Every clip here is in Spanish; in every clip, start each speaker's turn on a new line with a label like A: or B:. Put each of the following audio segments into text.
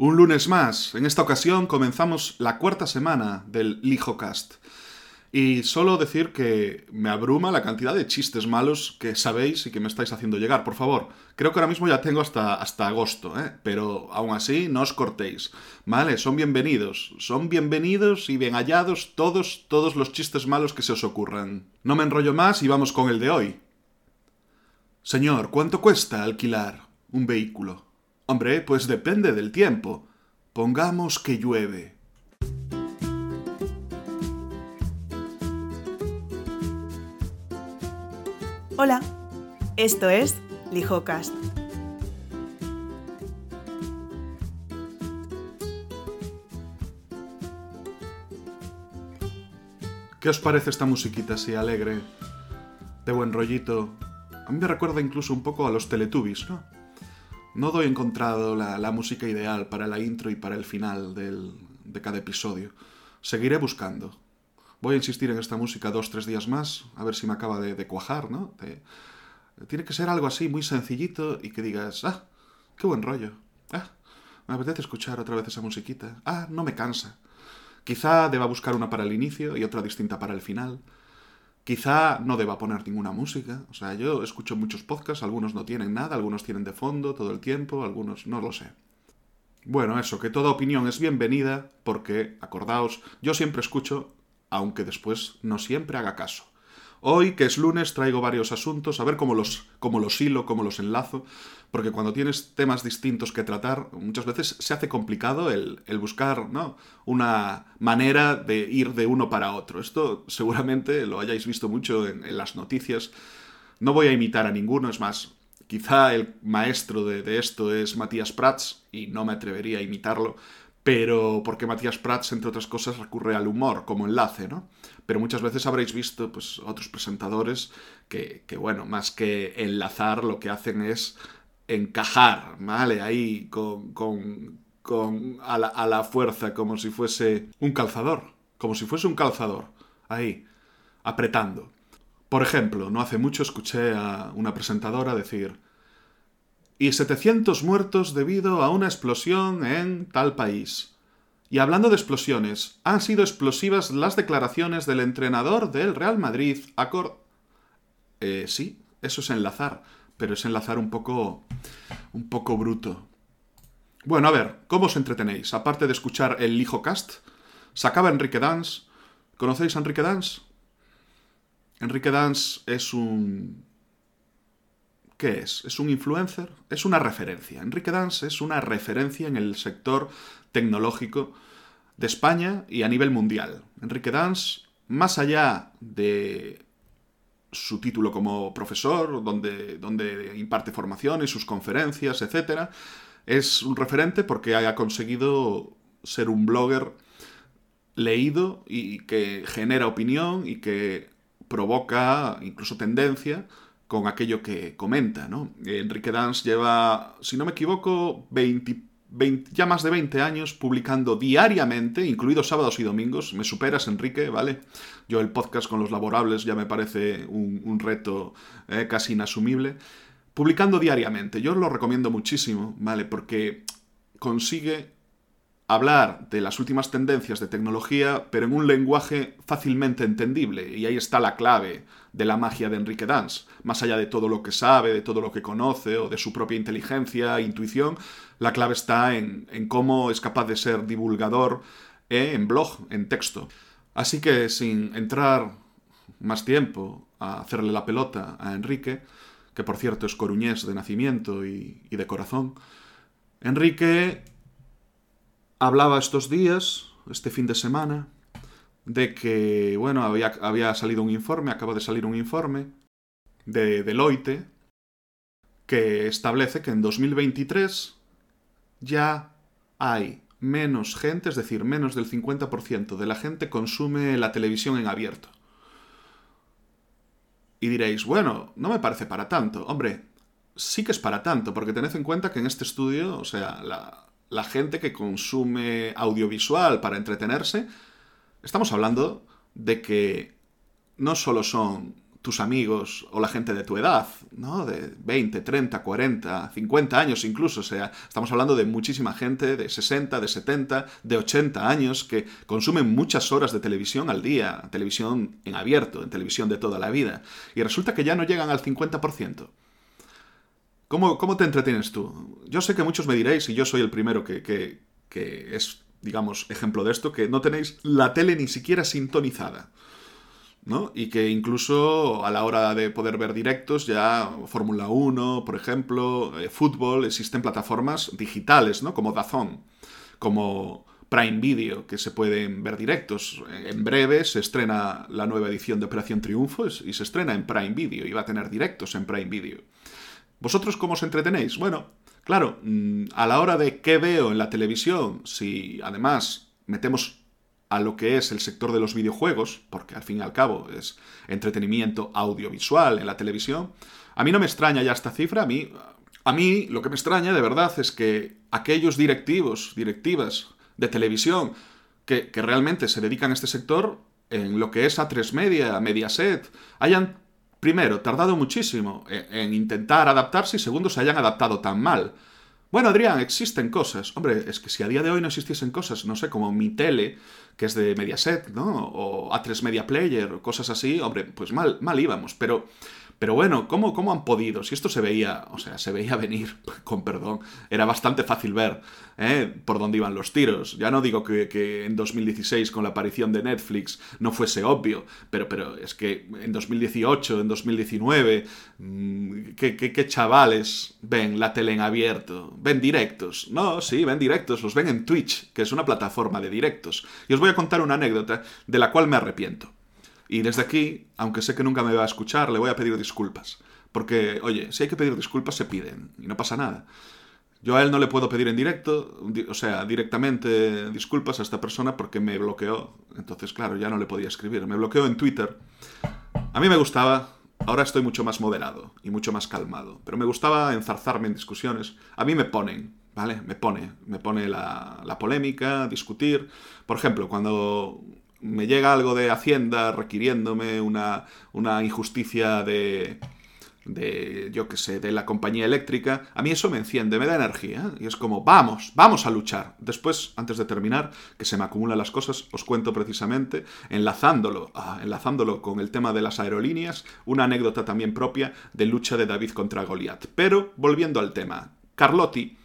A: Un lunes más. En esta ocasión comenzamos la cuarta semana del LijoCast. Y solo decir que me abruma la cantidad de chistes malos que sabéis y que me estáis haciendo llegar. Por favor, creo que ahora mismo ya tengo hasta, hasta agosto, ¿eh? pero aún así no os cortéis. ¿Vale? Son bienvenidos. Son bienvenidos y bien hallados todos, todos los chistes malos que se os ocurran. No me enrollo más y vamos con el de hoy. Señor, ¿cuánto cuesta alquilar un vehículo? Hombre, pues depende del tiempo. Pongamos que llueve.
B: Hola, esto es Lijocast.
A: ¿Qué os parece esta musiquita así alegre, de buen rollito? A mí me recuerda incluso un poco a los Teletubbies, ¿no? No doy encontrado la, la música ideal para la intro y para el final del, de cada episodio. Seguiré buscando. Voy a insistir en esta música dos, tres días más, a ver si me acaba de, de cuajar, ¿no? Tiene que ser algo así, muy sencillito, y que digas, ah, qué buen rollo. Ah, me apetece escuchar otra vez esa musiquita. Ah, no me cansa. Quizá deba buscar una para el inicio y otra distinta para el final. Quizá no deba poner ninguna música. O sea, yo escucho muchos podcasts, algunos no tienen nada, algunos tienen de fondo todo el tiempo, algunos no lo sé. Bueno, eso, que toda opinión es bienvenida porque, acordaos, yo siempre escucho, aunque después no siempre haga caso. Hoy, que es lunes, traigo varios asuntos, a ver cómo los, cómo los hilo, cómo los enlazo, porque cuando tienes temas distintos que tratar, muchas veces se hace complicado el, el buscar ¿no? una manera de ir de uno para otro. Esto seguramente lo hayáis visto mucho en, las noticias. No voy a imitar a ninguno, es más, quizá el maestro de, de esto es Matías Prats, y no me atrevería a imitarlo, pero porque Matías Prats, entre otras cosas, recurre al humor como enlace, ¿no? Pero muchas veces habréis visto pues, otros presentadores que, bueno, más que enlazar, lo que hacen es encajar, ¿vale? Ahí con, con, con a, la, a la fuerza, como si fuese un calzador, como si fuese un calzador, ahí, apretando. Por ejemplo, no hace mucho escuché a una presentadora decir, y 700 muertos debido a una explosión en tal país. Y hablando de explosiones, han sido explosivas las declaraciones del entrenador del Real Madrid, Acor... Eh, sí, eso es enlazar, pero es enlazar un poco... un poco bruto. Bueno, a ver, ¿cómo os entretenéis? Aparte de escuchar el Lijocast, sacaba Enrique Dance. ¿Conocéis a Enrique Dance? Enrique Dance es un ¿Qué es? ¿Es un influencer? Es una referencia. Enrique Dance es una referencia en el sector tecnológico de España y a nivel mundial. Enrique Dance, más allá de su título como profesor, donde, donde imparte formaciones, sus conferencias, etc., es un referente porque ha conseguido ser un blogger leído y que genera opinión y que provoca incluso tendencia con aquello que comenta, ¿no? Enrique Dance lleva, si no me equivoco, 20, 20, ya más de 20 años publicando diariamente, incluidos sábados y domingos. Me superas, Enrique, ¿vale? Yo el podcast con los laborables ya me parece un, reto eh, casi inasumible. Publicando diariamente, yo lo recomiendo muchísimo, ¿vale? Porque consigue hablar de las últimas tendencias de tecnología, pero en un lenguaje fácilmente entendible. Y ahí está la clave de la magia de Enrique Dance. Más allá de todo lo que sabe, de todo lo que conoce o de su propia inteligencia, intuición, la clave está en, en cómo es capaz de ser divulgador eh, en blog, en texto. Así que sin entrar más tiempo a hacerle la pelota a Enrique, que por cierto es coruñés de nacimiento y de corazón, Enrique hablaba estos días, este fin de semana, de que, bueno, había, había, salido un informe, acaba de salir un informe de Deloitte que establece que en 2023 ya hay menos gente, es decir, menos del 50% de la gente consume la televisión en abierto. Y diréis, bueno, no me parece para tanto. Hombre, sí que es para tanto, porque tened en cuenta que en este estudio, o sea, la, la gente que consume audiovisual para entretenerse, estamos hablando de que no solo son tus amigos o la gente de tu edad, ¿no? De 20, 30, 40, 50 años incluso, o sea, estamos hablando de muchísima gente de 60, de 70, de 80 años que consumen muchas horas de televisión al día, televisión en abierto, en televisión de toda la vida, y resulta que ya no llegan al 50%. ¿Cómo, cómo te entretienes tú? Yo sé que muchos me diréis, y yo soy el primero que, que, que es, digamos, ejemplo de esto, que no tenéis la tele ni siquiera sintonizada. ¿no? Y que incluso a la hora de poder ver directos, ya Fórmula 1, por ejemplo, eh, fútbol, existen plataformas digitales, ¿no? Como Dazón, como Prime Video, que se pueden ver directos. En breve se estrena la nueva edición de Operación Triunfo y se estrena en Prime Video y va a tener directos en Prime Video. ¿Vosotros cómo os entretenéis? Bueno, claro, mm, a la hora de qué veo en la televisión, si además metemos a lo que es el sector de los videojuegos, porque al fin y al cabo es entretenimiento audiovisual en la televisión, a mí no me extraña ya esta cifra, a mí, a mí lo que me extraña de verdad es que aquellos directivos, directivas de televisión que, que realmente se dedican a este sector, en lo que es A3 Media, Mediaset, hayan primero tardado muchísimo en, en intentar adaptarse y segundo se hayan adaptado tan mal. Bueno, Adrián, existen cosas. Hombre, es que si a día de hoy no existiesen cosas, no sé, como mi tele, que es de Mediaset, ¿no? O A3 Media Player, cosas así, hombre, pues mal, mal íbamos. Pero pero bueno, ¿cómo, ¿cómo han podido? Si esto se veía, o sea, se veía venir, con perdón, era bastante fácil ver ¿eh? por dónde iban los tiros. Ya no digo que, en 2016 con la aparición de Netflix no fuese obvio, pero, pero es que en 2018, en 2019, mm, ¿qué, qué, chavales ven la tele en abierto? ¿Ven directos? No, sí, ven directos, los ven en Twitch, que es una plataforma de directos. Y os voy a contar una anécdota de la cual me arrepiento. Y desde aquí, aunque sé que nunca me va a escuchar, le voy a pedir disculpas. Porque, oye, si hay que pedir disculpas, se piden. Y no pasa nada. Yo a él no le puedo pedir en directo, o sea, directamente disculpas a esta persona porque me bloqueó. Entonces, claro, ya no le podía escribir. Me bloqueó en Twitter. A mí me gustaba, ahora estoy mucho más moderado y mucho más calmado. Pero me gustaba enzarzarme en discusiones. A mí me ponen, ¿vale? Me pone, me pone la, la polémica, discutir. Por ejemplo, cuando me llega algo de Hacienda requiriéndome una, una injusticia de, de, yo qué sé, de la compañía eléctrica, a mí eso me enciende, me da energía. Y es como, vamos, vamos a luchar. Después, antes de terminar, que se me acumulan las cosas, os cuento precisamente, enlazándolo, ah, enlazándolo con el tema de las aerolíneas, una anécdota también propia de lucha de David contra Goliat. Pero, volviendo al tema, Carlotti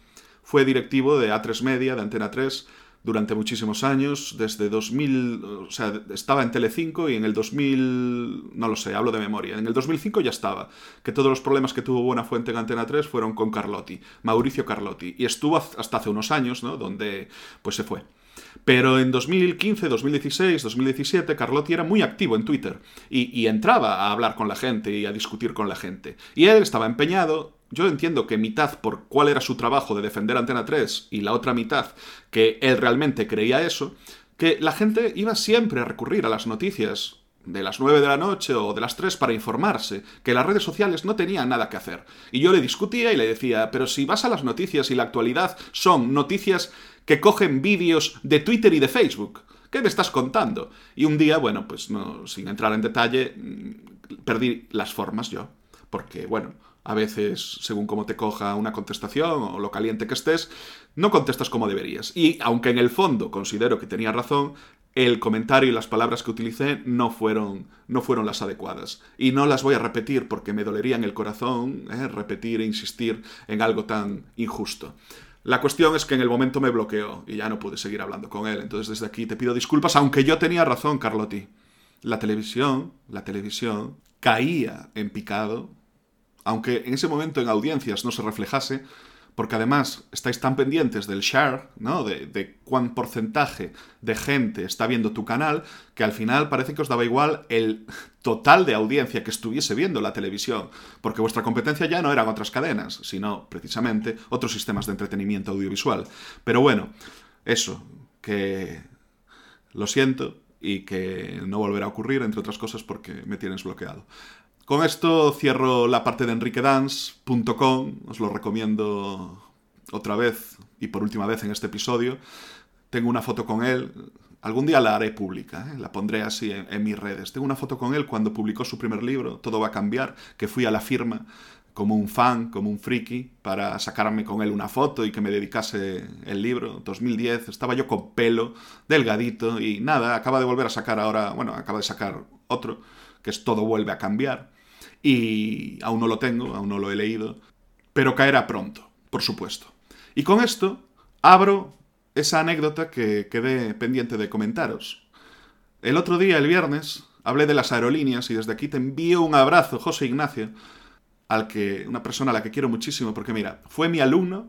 A: fue directivo de A3 Media, de Antena 3, durante muchísimos años, desde 2000, o sea, estaba en Telecinco y en el 2000, no lo sé, hablo de memoria, en el 2005 ya estaba, que todos los problemas que tuvo Buena Fuente en Antena 3 fueron con Carlotti, Mauricio Carlotti, y estuvo hasta hace unos años, ¿no? Donde pues se fue. Pero en 2015, 2016, 2017, Carlotti era muy activo en Twitter y, y, entraba a hablar con la gente y a discutir con la gente. Y él estaba empeñado yo entiendo que mitad por cuál era su trabajo de defender Antena 3 y la otra mitad que él realmente creía eso, que la gente iba siempre a recurrir a las noticias de las 9 de la noche o de las 3 para informarse, que las redes sociales no tenían nada que hacer. Y yo le discutía y le decía, pero si vas a las noticias y la actualidad son noticias que cogen vídeos de Twitter y de Facebook, ¿qué me estás contando? Y un día, bueno, pues no, sin entrar en detalle, mm, perdí las formas yo, porque, bueno, a veces, según cómo te coja una contestación o lo caliente que estés, no contestas como deberías. Y aunque en el fondo considero que tenía razón, el comentario y las palabras que utilicé no fueron, no fueron las adecuadas. Y no las voy a repetir porque me dolería en el corazón ¿eh? repetir e insistir en algo tan injusto. La cuestión es que en el momento me bloqueó y ya no pude seguir hablando con él. Entonces desde aquí te pido disculpas, aunque yo tenía razón, Carlotti. La televisión, la televisión caía en picado aunque en ese momento en audiencias no se reflejase, porque además estáis tan pendientes del share, ¿no? De, cuán porcentaje de gente está viendo tu canal, que al final parece que os daba igual el total de audiencia que estuviese viendo la televisión, porque vuestra competencia ya no eran otras cadenas, sino precisamente otros sistemas de entretenimiento audiovisual. Pero bueno, eso, que lo siento y que no volverá a ocurrir, entre otras cosas porque me tienes bloqueado. Con esto cierro la parte de enriquedance.com, os lo recomiendo otra vez y por última vez en este episodio. tengo una foto con él, algún día la haré pública, ¿eh? la pondré así en, en, mis redes. Tengo una foto con él cuando publicó su primer libro, Todo va a cambiar, que fui a la firma como un fan, como un friki, para sacarme con él una foto y que me dedicase el libro. 2010, estaba yo con pelo, delgadito y nada, acaba de volver a sacar ahora, bueno, acaba de sacar otro, que es Todo vuelve a cambiar. Y aún no lo tengo, aún no lo he leído, pero caerá pronto, por supuesto. Y con esto abro esa anécdota que quedé pendiente de comentaros. El otro día, el viernes, hablé de las aerolíneas y desde aquí te envío un abrazo, José Ignacio, al que una persona a la que quiero muchísimo, porque mira, fue mi alumno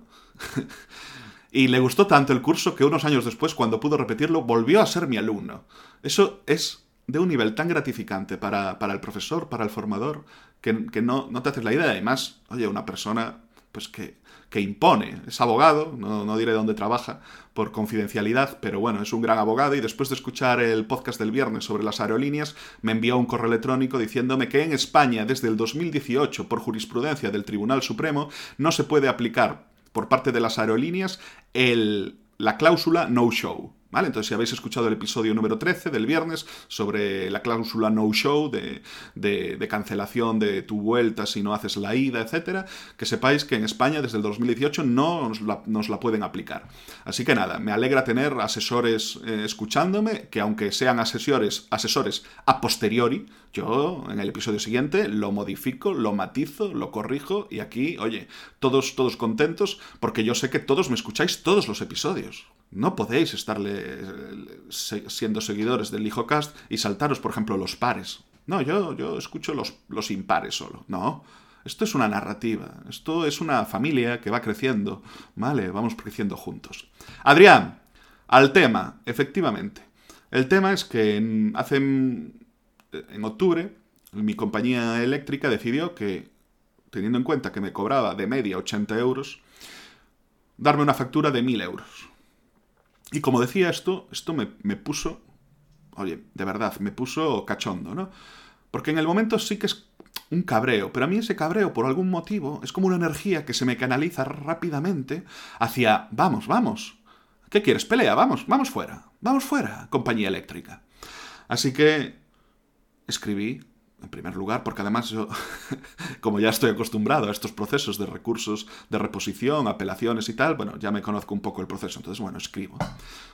A: y le gustó tanto el curso que unos años después, cuando pudo repetirlo, volvió a ser mi alumno. Eso es de un nivel tan gratificante para, para el profesor, para el formador, que, que no, no, te haces la idea. Además, oye, una persona pues que, que impone, es abogado, no, no, diré dónde trabaja por confidencialidad, pero bueno, es un gran abogado y después de escuchar el podcast del viernes sobre las aerolíneas, me envió un correo electrónico diciéndome que en España desde el 2018, por jurisprudencia del Tribunal Supremo, no se puede aplicar por parte de las aerolíneas el, la cláusula no show. Entonces, si habéis escuchado el episodio número 13 del viernes sobre la cláusula no-show de, cancelación de tu vuelta si no haces la ida, etcétera, que sepáis que en España desde el 2018 no nos la, nos la pueden aplicar. Así que nada, me alegra tener asesores eh, escuchándome, que aunque sean asesores, asesores a posteriori, yo en el episodio siguiente lo modifico, lo matizo, lo corrijo y aquí, oye, todos, todos contentos porque yo sé que todos me escucháis todos los episodios. No podéis estarle siendo seguidores del HijoCast y saltaros, por ejemplo, los pares. No, yo, yo escucho los, los impares solo. No, esto es una narrativa, esto es una familia que va creciendo, ¿vale? Vamos creciendo juntos. Adrián, al tema, efectivamente. El tema es que en, hace en octubre mi compañía eléctrica decidió que, teniendo en cuenta que me cobraba de media 80 euros, darme una factura de 1000 euros. Y como decía esto, esto me, me, puso, oye, de verdad, me puso cachondo, ¿no? Porque en el momento sí que es un cabreo, pero a mí ese cabreo, por algún motivo, es como una energía que se me canaliza rápidamente hacia, vamos, vamos, ¿qué quieres? Pelea, vamos, vamos fuera, vamos fuera, compañía eléctrica. Así que escribí en primer lugar, porque además yo, como ya estoy acostumbrado a estos procesos de recursos de reposición, apelaciones y tal, bueno, ya me conozco un poco el proceso. Entonces, bueno, escribo,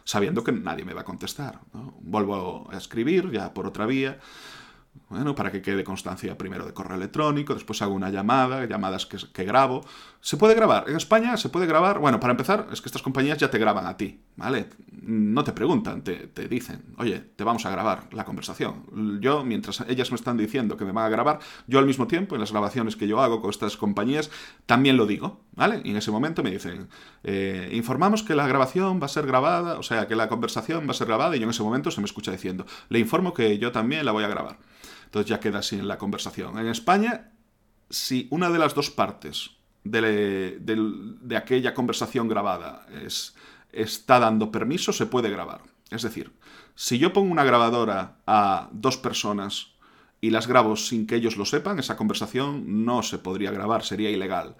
A: sabiendo que nadie me va a contestar. ¿no? Vuelvo a escribir ya por otra vía. Bueno, para que quede constancia primero de correo electrónico, después hago una llamada, llamadas que, que, grabo. ¿Se puede grabar? En España se puede grabar. Bueno, para empezar, es que estas compañías ya te graban a ti, ¿vale? No te preguntan, te, te dicen, oye, te vamos a grabar la conversación. Yo, mientras ellas me están diciendo que me van a grabar, yo al mismo tiempo, en las grabaciones que yo hago con estas compañías, también lo digo, ¿vale? Y en ese momento me dicen, eh, informamos que la grabación va a ser grabada, o sea, que la conversación va a ser grabada, y yo en ese momento se me escucha diciendo, le informo que yo también la voy a grabar. Entonces ya queda así en la conversación. En España, si una de las dos partes de, de, aquella conversación grabada es, está dando permiso, se puede grabar. Es decir, si yo pongo una grabadora a dos personas y las grabo sin que ellos lo sepan, esa conversación no se podría grabar, sería ilegal.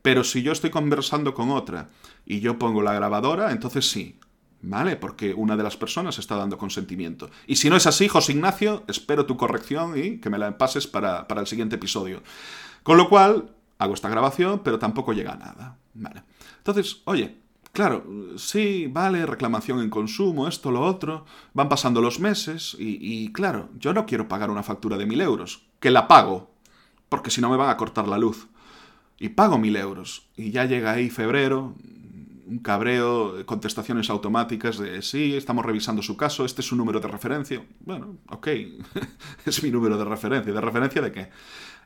A: Pero si yo estoy conversando con otra y yo pongo la grabadora, entonces sí, ¿Vale? Porque una de las personas está dando consentimiento. Y si no es así, José Ignacio, espero tu corrección y que me la pases para, para el siguiente episodio. Con lo cual, hago esta grabación, pero tampoco llega a nada. Vale. Entonces, oye, claro, sí, vale, reclamación en consumo, esto, lo otro, van pasando los meses y, y claro, yo no quiero pagar una factura de mil euros, que la pago, porque si no me van a cortar la luz. Y pago mil euros. Y ya llega ahí febrero, un cabreo, contestaciones automáticas de sí, estamos revisando su caso, este es su número de referencia. Bueno, ok, es mi número de referencia. ¿De referencia de qué?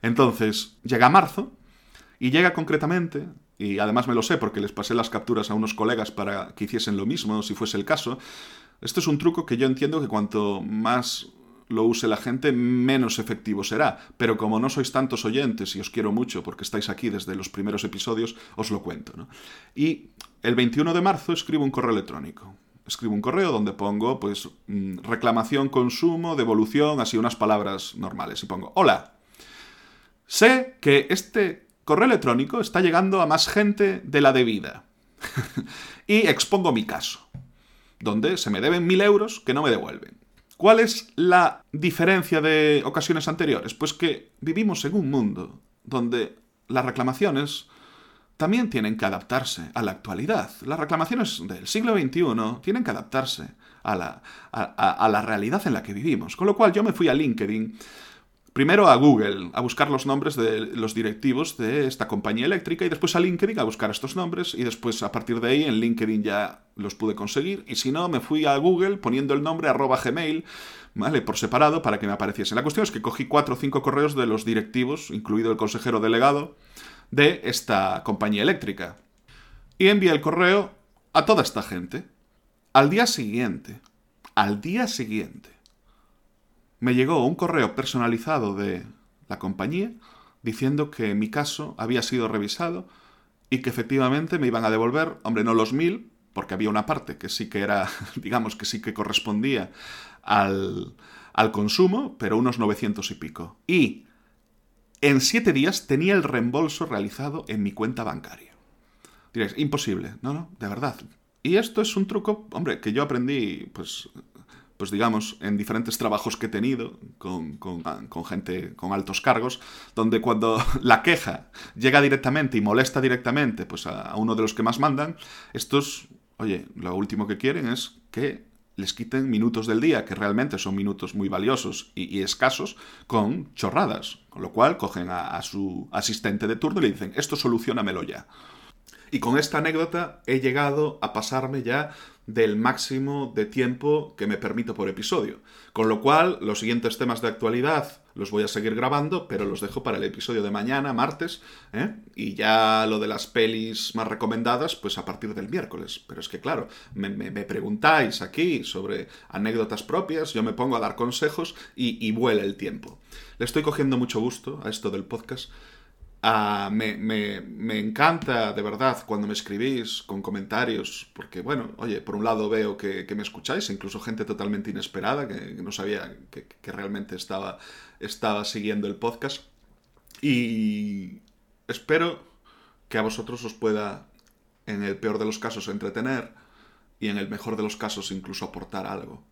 A: Entonces, llega marzo y llega concretamente, y además me lo sé porque les pasé las capturas a unos colegas para que hiciesen lo mismo, si fuese el caso. Esto es un truco que yo entiendo que cuanto más lo use la gente, menos efectivo será. Pero como no sois tantos oyentes y os quiero mucho porque estáis aquí desde los primeros episodios, os lo cuento. ¿no? Y el 21 de marzo escribo un correo electrónico. Escribo un correo donde pongo, pues, mm, reclamación, consumo, devolución, así unas palabras normales. Y pongo, hola, sé que este correo electrónico está llegando a más gente de la debida. y expongo mi caso donde se me deben mil euros que no me devuelven. ¿Cuál es la diferencia de ocasiones anteriores? Pues que vivimos en un mundo donde las reclamaciones también tienen que adaptarse a la actualidad. Las reclamaciones del siglo XXI tienen que adaptarse a la, a, la realidad en la que vivimos. Con lo cual yo me fui a LinkedIn primero a Google a buscar los nombres de los directivos de esta compañía eléctrica y después a LinkedIn a buscar estos nombres y después a partir de ahí en LinkedIn ya los pude conseguir y si no me fui a Google poniendo el nombre arroba gmail ¿vale? por separado para que me apareciese. La cuestión es que cogí cuatro o cinco correos de los directivos, incluido el consejero delegado, de esta compañía eléctrica. Y envié el correo a toda esta gente. Al día siguiente, al día siguiente, me llegó un correo personalizado de la compañía diciendo que mi caso había sido revisado y que efectivamente me iban a devolver, hombre, no los mil, porque había una parte que sí que era, digamos que sí que correspondía al, al consumo, pero unos 900 y pico. Y en siete días tenía el reembolso realizado en mi cuenta bancaria. Diréis, imposible. No, no, de verdad. Y esto es un truco, hombre, que yo aprendí, pues, pues digamos, en diferentes trabajos que he tenido con, gente con altos cargos, donde cuando la queja llega directamente y molesta directamente pues a, uno de los que más mandan, estos, oye, lo último que quieren es que les quiten minutos del día, que realmente son minutos muy valiosos y, escasos, con chorradas. Con lo cual cogen a, a su asistente de turno y le dicen, esto solucionamelo ya. Y con esta anécdota he llegado a pasarme ya del máximo de tiempo que me permito por episodio. Con lo cual, los siguientes temas de actualidad los voy a seguir grabando, pero los dejo para el episodio de mañana, martes, ¿eh? y ya lo de las pelis más recomendadas, pues a partir del miércoles. Pero es que, claro, me, preguntáis aquí sobre anécdotas propias, yo me pongo a dar consejos y, y vuela el tiempo. Le estoy cogiendo mucho gusto a esto del podcast Ah, me, encanta, de verdad, cuando me escribís con comentarios, porque, bueno, oye, por un lado veo que, me escucháis, incluso gente totalmente inesperada, que, no sabía que, realmente estaba, estaba siguiendo el podcast. Y espero que a vosotros os pueda, en el peor de los casos, entretener y en el mejor de los casos incluso aportar algo.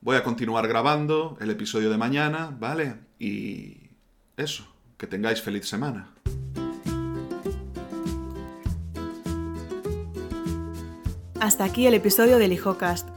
A: Voy a continuar grabando el episodio de mañana, ¿vale? Y eso. Que tengáis feliz semana.
B: Hasta aquí el episodio del Hijocast.